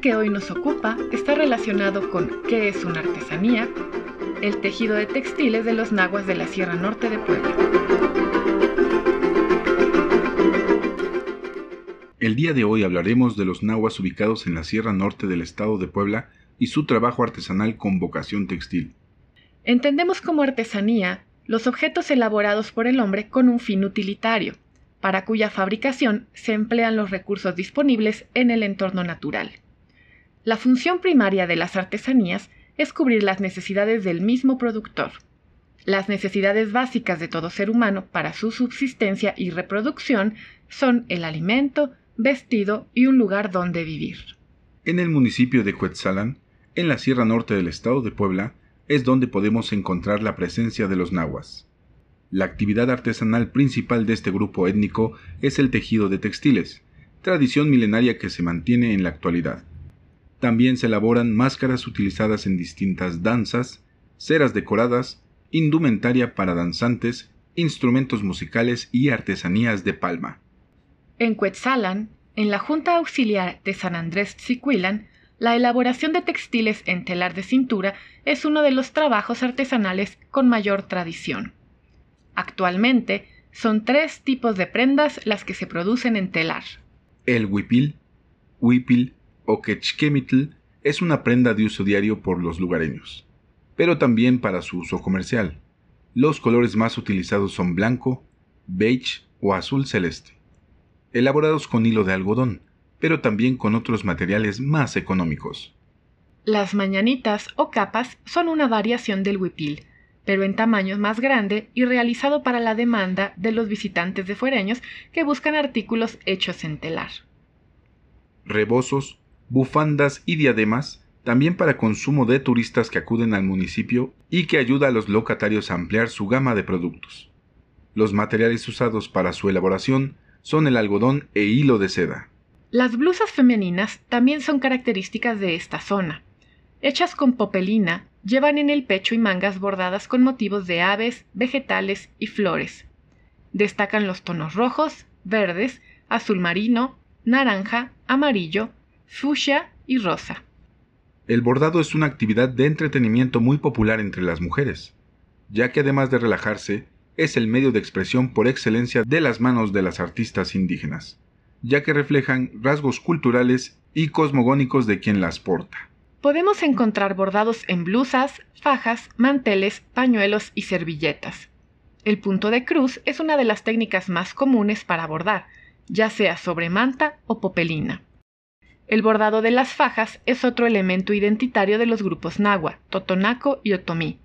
Que hoy nos ocupa está relacionado con qué es una artesanía, el tejido de textiles de los nahuas de la Sierra Norte de Puebla. El día de hoy hablaremos de los nahuas ubicados en la Sierra Norte del estado de Puebla y su trabajo artesanal con vocación textil. Entendemos como artesanía los objetos elaborados por el hombre con un fin utilitario, para cuya fabricación se emplean los recursos disponibles en el entorno natural. La función primaria de las artesanías es cubrir las necesidades del mismo productor. Las necesidades básicas de todo ser humano para su subsistencia y reproducción son el alimento, vestido y un lugar donde vivir. En el municipio de Cuetzalan, en la Sierra Norte del estado de Puebla, es donde podemos encontrar la presencia de los nahuas. La actividad artesanal principal de este grupo étnico es el tejido de textiles, tradición milenaria que se mantiene en la actualidad. También se elaboran máscaras utilizadas en distintas danzas, ceras decoradas, indumentaria para danzantes, instrumentos musicales y artesanías de palma. En Cuetzalan, en la Junta Auxiliar de San Andrés Tzicuilan, la elaboración de textiles en telar de cintura es uno de los trabajos artesanales con mayor tradición. Actualmente, son tres tipos de prendas las que se producen en telar. El huipil, huipil o quechquemitl es una prenda de uso diario por los lugareños, pero también para su uso comercial. Los colores más utilizados son blanco, beige o azul celeste, elaborados con hilo de algodón, pero también con otros materiales más económicos. Las mañanitas o capas son una variación del huipil, pero en tamaño más grande y realizado para la demanda de los visitantes de fuereños que buscan artículos hechos en telar. Rebozos bufandas y diademas, también para consumo de turistas que acuden al municipio y que ayuda a los locatarios a ampliar su gama de productos. Los materiales usados para su elaboración son el algodón e hilo de seda. Las blusas femeninas también son características de esta zona. Hechas con popelina, llevan en el pecho y mangas bordadas con motivos de aves, vegetales y flores. Destacan los tonos rojos, verdes, azul marino, naranja, amarillo, fuchsia y rosa. El bordado es una actividad de entretenimiento muy popular entre las mujeres, ya que además de relajarse, es el medio de expresión por excelencia de las manos de las artistas indígenas, ya que reflejan rasgos culturales y cosmogónicos de quien las porta. Podemos encontrar bordados en blusas, fajas, manteles, pañuelos y servilletas. El punto de cruz es una de las técnicas más comunes para bordar, ya sea sobre manta o popelina. El bordado de las fajas es otro elemento identitario de los grupos Nahua, Totonaco y Otomí.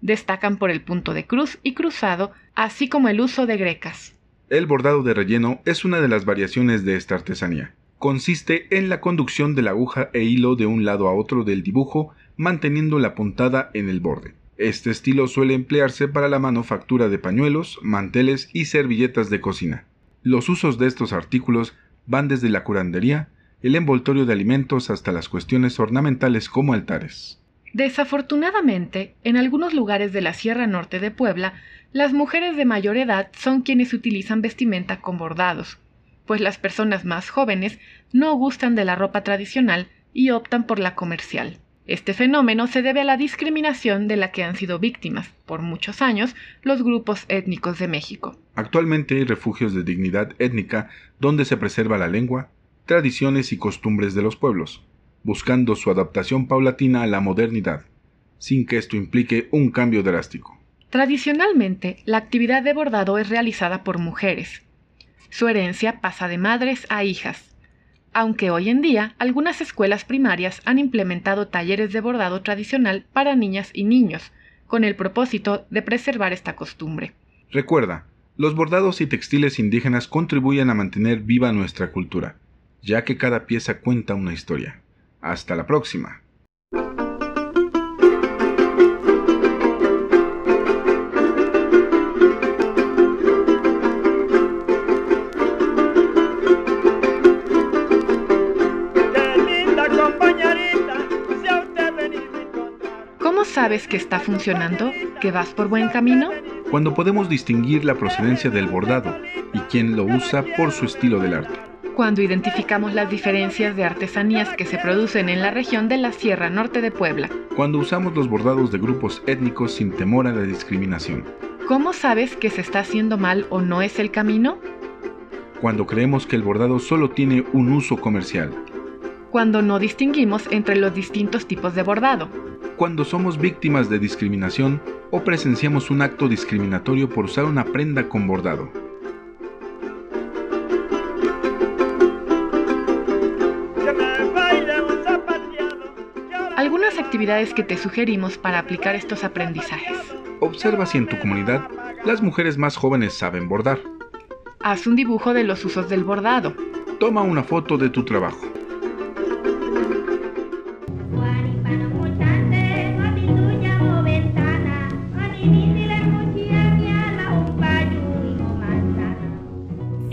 Destacan por el punto de cruz y cruzado, así como el uso de grecas. El bordado de relleno es una de las variaciones de esta artesanía. Consiste en la conducción de la aguja e hilo de un lado a otro del dibujo, manteniendo la puntada en el borde. Este estilo suele emplearse para la manufactura de pañuelos, manteles y servilletas de cocina. Los usos de estos artículos van desde la curandería, el envoltorio de alimentos hasta las cuestiones ornamentales como altares. Desafortunadamente, en algunos lugares de la Sierra Norte de Puebla, las mujeres de mayor edad son quienes utilizan vestimenta con bordados, pues las personas más jóvenes no gustan de la ropa tradicional y optan por la comercial. Este fenómeno se debe a la discriminación de la que han sido víctimas, por muchos años, los grupos étnicos de México. Actualmente hay refugios de dignidad étnica donde se preserva la lengua, tradiciones y costumbres de los pueblos, buscando su adaptación paulatina a la modernidad, sin que esto implique un cambio drástico. Tradicionalmente, la actividad de bordado es realizada por mujeres. Su herencia pasa de madres a hijas, aunque hoy en día algunas escuelas primarias han implementado talleres de bordado tradicional para niñas y niños, con el propósito de preservar esta costumbre. Recuerda, los bordados y textiles indígenas contribuyen a mantener viva nuestra cultura ya que cada pieza cuenta una historia. Hasta la próxima. Sabes que está funcionando, que vas por buen camino? Cuando podemos distinguir la procedencia del bordado y quién lo usa por su estilo del arte. Cuando identificamos las diferencias de artesanías que se producen en la región de la Sierra Norte de Puebla. Cuando usamos los bordados de grupos étnicos sin temor a la discriminación. ¿Cómo sabes que se está haciendo mal o no es el camino? Cuando creemos que el bordado solo tiene un uso comercial. Cuando no distinguimos entre los distintos tipos de bordado. Cuando somos víctimas de discriminación o presenciamos un acto discriminatorio por usar una prenda con bordado. Algunas actividades que te sugerimos para aplicar estos aprendizajes. Observa si en tu comunidad las mujeres más jóvenes saben bordar. Haz un dibujo de los usos del bordado. Toma una foto de tu trabajo.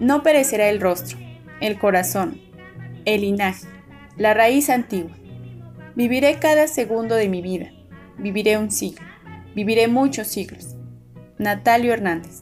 No perecerá el rostro, el corazón, el linaje, la raíz antigua. Viviré cada segundo de mi vida. Viviré un siglo. Viviré muchos siglos. Natalio Hernández.